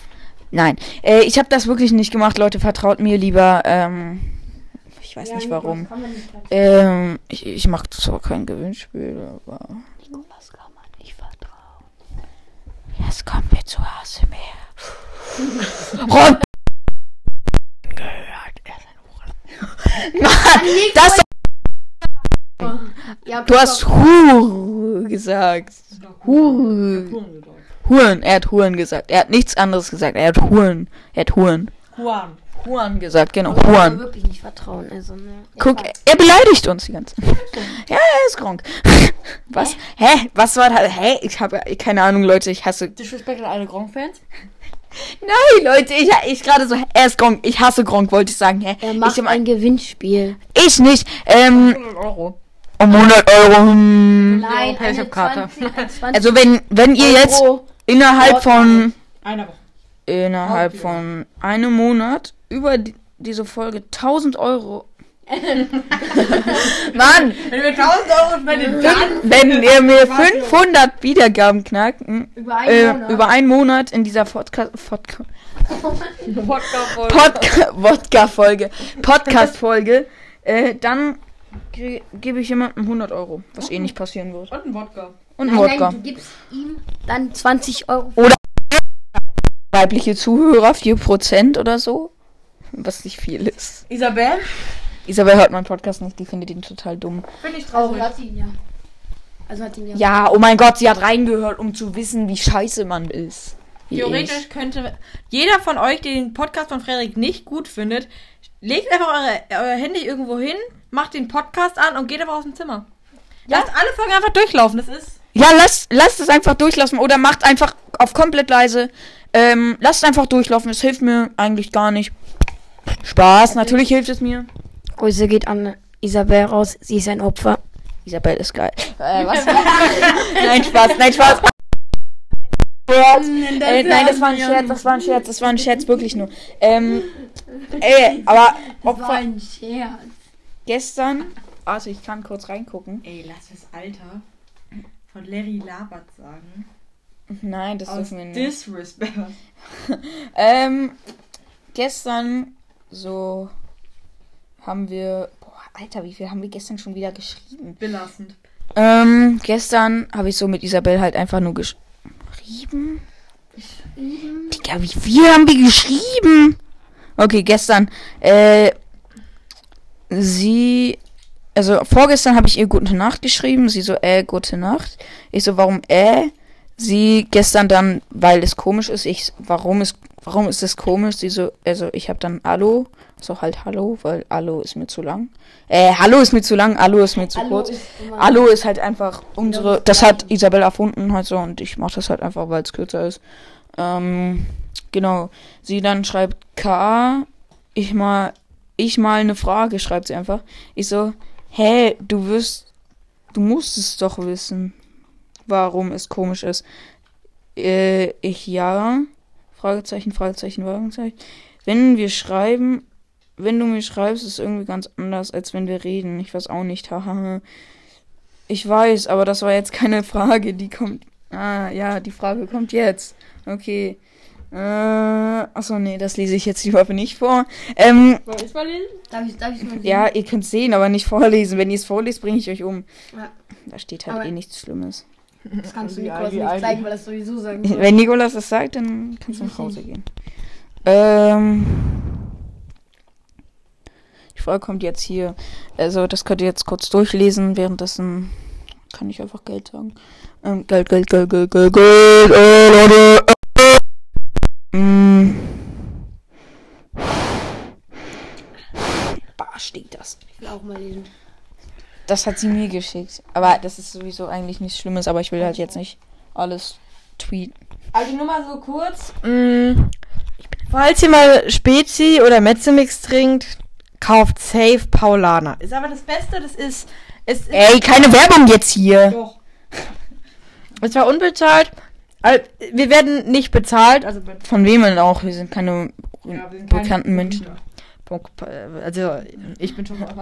[SPEAKER 1] nein, äh, ich habe das wirklich nicht gemacht, Leute, vertraut mir lieber ähm ich weiß nicht warum. Ähm, ich, ich mache zwar kein Gewinnspiel, aber
[SPEAKER 2] Nikolas kann man nicht vertrauen.
[SPEAKER 1] Jetzt kommen wir zu ASMR. Ron gehört. Er ist ein <laughs> Mann, das
[SPEAKER 2] Ja,
[SPEAKER 1] du hast Hure gesagt. Hure. Huren. Er hat Huren gesagt. Er hat nichts anderes gesagt. Er hat Huren. Er hat Huren.
[SPEAKER 3] Juan.
[SPEAKER 1] Juan gesagt, genau.
[SPEAKER 2] Ich kann
[SPEAKER 1] Juan.
[SPEAKER 2] wirklich nicht vertrauen. Also, ne.
[SPEAKER 1] Guck, er beleidigt uns die ganze Zeit. <laughs> Ja, er ist krank. <laughs> Was? Hä? Was war das? Hä? Ich habe keine Ahnung, Leute. Ich hasse.
[SPEAKER 3] Disrespect an alle Gronk-Fans? <laughs>
[SPEAKER 1] Nein, Leute. Ich, ich gerade so. Er ist Gronk. Ich hasse Gronk, wollte ich sagen. Hä?
[SPEAKER 2] Er macht
[SPEAKER 1] ich, hab-
[SPEAKER 2] ein Gewinnspiel.
[SPEAKER 1] ich nicht. Ähm,
[SPEAKER 3] 100 Euro.
[SPEAKER 1] Um 100 Euro. hm.
[SPEAKER 2] Nein,
[SPEAKER 3] eine
[SPEAKER 2] eine <laughs>
[SPEAKER 3] 20
[SPEAKER 2] 20,
[SPEAKER 1] Also wenn, wenn ihr jetzt innerhalb von
[SPEAKER 3] Woche.
[SPEAKER 1] innerhalb
[SPEAKER 3] Okay.
[SPEAKER 1] von einem Monat über die, diese Folge 1000 Euro. <laughs> Mann,
[SPEAKER 3] Wenn wir 1000 Euro spenden, dann... <laughs>
[SPEAKER 1] wenn ihr mir 500 Wiedergaben knackt, hm,
[SPEAKER 2] über einen
[SPEAKER 1] äh,
[SPEAKER 2] Monat.
[SPEAKER 1] über einen Monat in dieser Podcast Podca
[SPEAKER 3] Wodka-Folge.
[SPEAKER 1] Podca Wodka Folge Podcast Folge, äh, dann ge- gebe ich jemandem 100 Euro, was eh nicht passieren wird.
[SPEAKER 3] Und ein Wodka.
[SPEAKER 1] Und ein Wodka.
[SPEAKER 2] nein, du gibst ihm dann 20 Euro.
[SPEAKER 1] Weibliche Zuhörer 4% oder so, was nicht viel ist.
[SPEAKER 3] Isabel?
[SPEAKER 1] Isabel hört meinen Podcast nicht, die findet ihn total dumm.
[SPEAKER 3] Finde ich
[SPEAKER 2] Also
[SPEAKER 3] traurig.
[SPEAKER 2] hat ihn ja. Also hat ihn ja.
[SPEAKER 1] Ja, oh mein Gott, sie hat reingehört, um zu wissen, wie scheiße man ist. Wie
[SPEAKER 3] Theoretisch
[SPEAKER 1] ich.
[SPEAKER 3] könnte jeder von euch, der den Podcast von Frederik nicht gut findet, legt einfach eure, euer Handy irgendwo hin, macht den Podcast an und geht einfach aus dem Zimmer. Lasst alle Folgen einfach durchlaufen. Das ist.
[SPEAKER 1] Ja, lasst, lasst es einfach durchlaufen oder macht einfach auf komplett leise. Ähm, lasst es einfach durchlaufen, es hilft mir eigentlich gar nicht. Spaß, natürlich hilft es mir.
[SPEAKER 2] Grüße geht an Isabel raus. Sie ist ein Opfer.
[SPEAKER 1] Isabel ist geil. Äh, was? <laughs> nein, Spaß, nein, Spaß. Scherz. Äh, nein, das war ein Scherz, das war ein Scherz, das war ein Scherz, wirklich nur. Ähm, ey, aber Opfer,
[SPEAKER 2] ein Scherz.
[SPEAKER 1] gestern, also ich kann kurz reingucken.
[SPEAKER 3] Ey, lass das Alter von Larry Labert sagen.
[SPEAKER 1] Nein, das
[SPEAKER 3] Aus
[SPEAKER 1] dürfen wir nicht.
[SPEAKER 3] Disrespect. <laughs>
[SPEAKER 1] Ähm, gestern so haben wir. Boah, Alter, wie viel haben wir gestern schon wieder geschrieben?
[SPEAKER 3] Belastend.
[SPEAKER 1] Ähm, gestern habe ich so mit Isabel halt einfach nur geschrieben. Digga, wie viel haben wir geschrieben? Okay, gestern. Äh, sie. Also vorgestern habe ich ihr gute Nacht geschrieben. Sie so, äh, gute Nacht. Ich so, warum äh? Sie gestern dann, weil es komisch ist. Ich, warum ist, warum ist es komisch? Sie so, also ich habe dann Hallo. So halt Hallo, weil Hallo ist mir zu lang. Äh, Hallo ist mir zu lang, Hallo ist mir zu kurz. Hallo ist halt einfach unsere, das hat Isabel erfunden halt so und ich mache das halt einfach, weil es kürzer ist. Ähm, genau. Sie dann schreibt K, ich mal, ich mal eine Frage, schreibt sie einfach. Ich so, hä, du wirst, du musst es doch wissen, warum es komisch ist. Äh, ich ja, Fragezeichen, Fragezeichen, Fragezeichen. Wenn wir schreiben, wenn du mir schreibst, ist es irgendwie ganz anders, als wenn wir reden. Ich weiß auch nicht, haha. Ich weiß, aber das war jetzt keine Frage, die kommt. Ah, ja, die Frage kommt jetzt. Okay. Äh, achso, nee, das lese ich jetzt lieber nicht vor. Ähm,
[SPEAKER 3] Soll ich mal lesen?
[SPEAKER 2] Darf ich, darf ich mal
[SPEAKER 1] ja, ihr könnt sehen, aber nicht vorlesen. Wenn ihr es vorlest, bringe ich euch um.
[SPEAKER 2] Ja.
[SPEAKER 1] Da steht halt
[SPEAKER 2] Aber-
[SPEAKER 1] eh nichts Schlimmes.
[SPEAKER 2] Das kannst du
[SPEAKER 3] Aldi,
[SPEAKER 2] nicht zeigen, weil das sowieso sagen soll.
[SPEAKER 1] Wenn Nikolas das sagt, dann kannst du nach Hause gehen. Ähm. Die Frage kommt jetzt hier. Also, das könnt ihr jetzt kurz durchlesen. Währenddessen kann ich einfach Geld sagen. Ähm, Geld, Geld, Geld, Geld, Geld, Geld, äh, Leute. Äh. Mm. Bah, steht das.
[SPEAKER 2] Ich will auch mal lesen.
[SPEAKER 1] Das hat sie mir geschickt. Aber das ist sowieso eigentlich nichts Schlimmes, aber ich will halt jetzt nicht alles tweeten.
[SPEAKER 3] Also nur mal so kurz. Mm, falls ihr mal Spezi oder Metzemix trinkt, kauft safe Paulaner. Ist aber das Beste, das ist. Es ist
[SPEAKER 1] Ey, keine Werbung jetzt hier.
[SPEAKER 3] Doch. Es war unbezahlt. Also, Wir werden nicht bezahlt. Also,
[SPEAKER 1] Von wem denn auch? Wir sind keine
[SPEAKER 3] Ja, wir sind
[SPEAKER 1] bekannten
[SPEAKER 3] keine-
[SPEAKER 1] Menschen.
[SPEAKER 3] Also ich bin schon mal.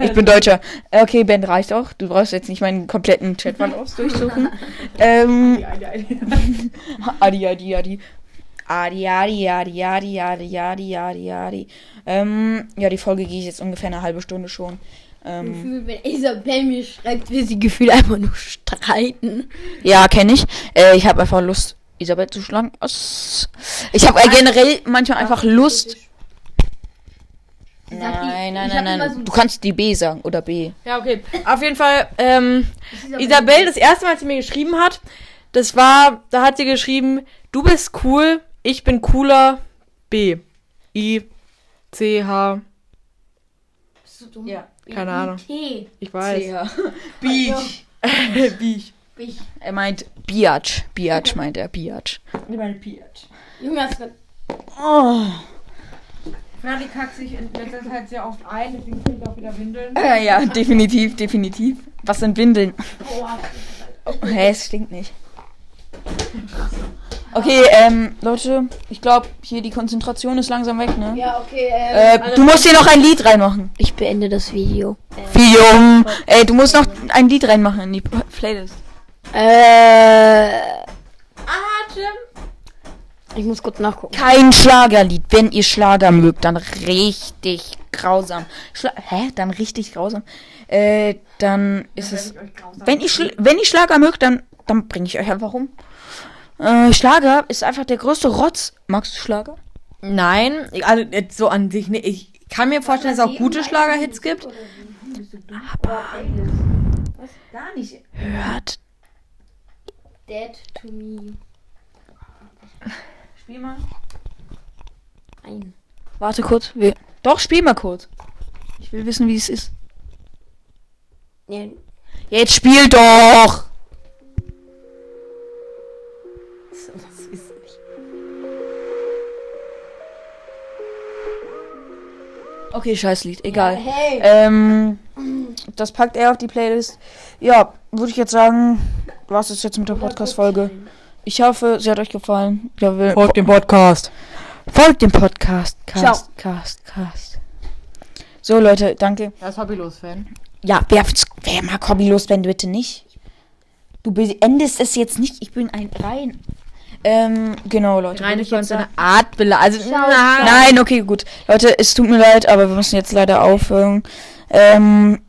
[SPEAKER 1] Ich bin Deutscher. Äh, Okay, Ben reicht auch. Du brauchst jetzt nicht meinen kompletten Chatverlauf durchsuchen. ähm, Adi, Adi, Adi. Adi, Adi, Adi, Adi, Adi, Adi, Adi, Adi. Ähm, ja, die Folge gehe ich jetzt ungefähr eine halbe Stunde schon. Ähm,
[SPEAKER 2] Gefühl, wenn Isabel mir schreibt, will sie Gefühl einfach nur streiten.
[SPEAKER 1] ja, kenne ich. Äh, ich habe einfach Lust, Isabel zu schlagen. Ass. Ich habe äh, generell manchmal einfach Lust. Nein, nein, nein, nein. Du kannst die B sagen oder B.
[SPEAKER 3] Ja, okay. Auf jeden Fall, ähm,
[SPEAKER 2] Isabel-
[SPEAKER 3] das erste Mal, als sie mir geschrieben hat, das war, da hat sie geschrieben, du bist cool, Ich bin cooler. B. I. C. H.
[SPEAKER 2] Bist du dumm?
[SPEAKER 1] Ja.
[SPEAKER 3] Keine Ahnung.
[SPEAKER 2] T.
[SPEAKER 3] Ich weiß.
[SPEAKER 1] Ja.
[SPEAKER 3] Beach. Beach.
[SPEAKER 2] Ich.
[SPEAKER 1] Er meint Biatch. Biatch meint er. Biatch.
[SPEAKER 3] Ich meine Beach.
[SPEAKER 2] Junge, hast du
[SPEAKER 1] Oh.
[SPEAKER 3] Freddy kackt sich in letzter Zeit sehr oft ein, deswegen kriege ich auch wieder Windeln.
[SPEAKER 1] Äh, ja, definitiv, definitiv. Was sind Windeln?
[SPEAKER 2] Oh,
[SPEAKER 1] Hä, es stinkt nicht. Okay, ähm, Leute, ich glaube, hier die Konzentration ist langsam weg, ne?
[SPEAKER 2] Ja, okay. Ähm,
[SPEAKER 1] Äh, du musst hier noch ein Lied reinmachen.
[SPEAKER 2] ich beende das Video.
[SPEAKER 1] Wie jung. Ey, du musst noch ein Lied reinmachen in die Playlist.
[SPEAKER 2] Äh,
[SPEAKER 3] Atem.
[SPEAKER 2] Ich muss kurz nachgucken.
[SPEAKER 1] Kein Schlagerlied. Wenn ihr Schlager mögt, dann richtig grausam. Schla Hä? Dann richtig grausam. Äh, dann ist es. Wenn ihr, Schl wenn ihr Schlager mögt, dann, dann bringe ich euch einfach um. Äh, Schlager ist einfach der größte Rotz. Magst du Schlager?
[SPEAKER 3] Nein, also jetzt so an sich nicht. Ich kann mir vorstellen, dass es auch gute Schlagerhits gibt.
[SPEAKER 2] Gar nicht.
[SPEAKER 1] Hört.
[SPEAKER 2] Dead to me.
[SPEAKER 1] Spiel mal.
[SPEAKER 2] Ein.
[SPEAKER 1] Warte kurz. Wir Doch, spiel mal kurz. Ich will wissen, wie es ist.
[SPEAKER 2] Nee,
[SPEAKER 1] Jetzt spiel doch!
[SPEAKER 2] das ist nicht.
[SPEAKER 1] Okay, scheiß Lied, egal.
[SPEAKER 2] Hey.
[SPEAKER 1] Ähm, das packt er auf die Playlist. Ja, würde ich jetzt sagen, was ist jetzt mit der Podcast-Folge? Ich hoffe, sie hat euch gefallen. Ja, will,
[SPEAKER 3] Folgt dem Podcast.
[SPEAKER 1] folgt dem Podcast. Cast,
[SPEAKER 2] Ciao.
[SPEAKER 1] Cast, Cast. So, Leute, danke.
[SPEAKER 3] Er ist Hobbylos-Fan.
[SPEAKER 1] Ja, wer, wer mag hobbylos, wenn bitte nicht? Du beendest es jetzt nicht. Ich bin ein rein. Ähm, genau, Leute.
[SPEAKER 3] von
[SPEAKER 1] jetzt
[SPEAKER 3] so
[SPEAKER 1] sagen-
[SPEAKER 3] Art Billa. Also, nein.
[SPEAKER 1] Nein, okay, gut. Leute, es tut mir leid, aber wir müssen jetzt leider aufhören. Ähm,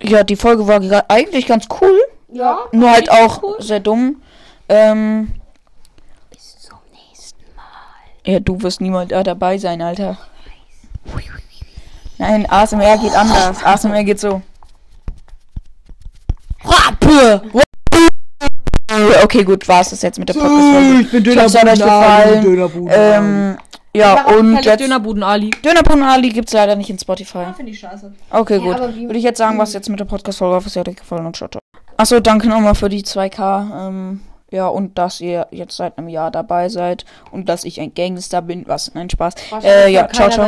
[SPEAKER 1] ja, die Folge war ge- eigentlich ganz cool.
[SPEAKER 2] Ja.
[SPEAKER 1] Nur halt auch sehr dumm. Ähm,
[SPEAKER 2] Bis zum nächsten Mal.
[SPEAKER 1] Ja, du wirst niemals da dabei sein, Alter. Nein, ASMR geht anders. ASMR geht so. Okay, gut, war's das jetzt mit der Podcast-Folge.
[SPEAKER 3] Ich bin
[SPEAKER 1] es hat euch gefallen. Ähm, ja, und jetzt...
[SPEAKER 3] Dönerbuden Ali.
[SPEAKER 1] Dönerpun Ali gibt's leider nicht in Spotify.
[SPEAKER 3] Finde ich scheiße.
[SPEAKER 1] Okay,
[SPEAKER 2] Ja,
[SPEAKER 1] gut. Würde ich jetzt sagen, was jetzt mit der Podcast-Folge auf, was hat euch gefallen und ciao, ciao. Achso, danke nochmal für die 2K. Ähm, ja, und dass ihr jetzt seit einem Jahr dabei seid und dass ich ein Gangster bin. Was? Nein, Spaß. Äh, ja, ciao, ciao.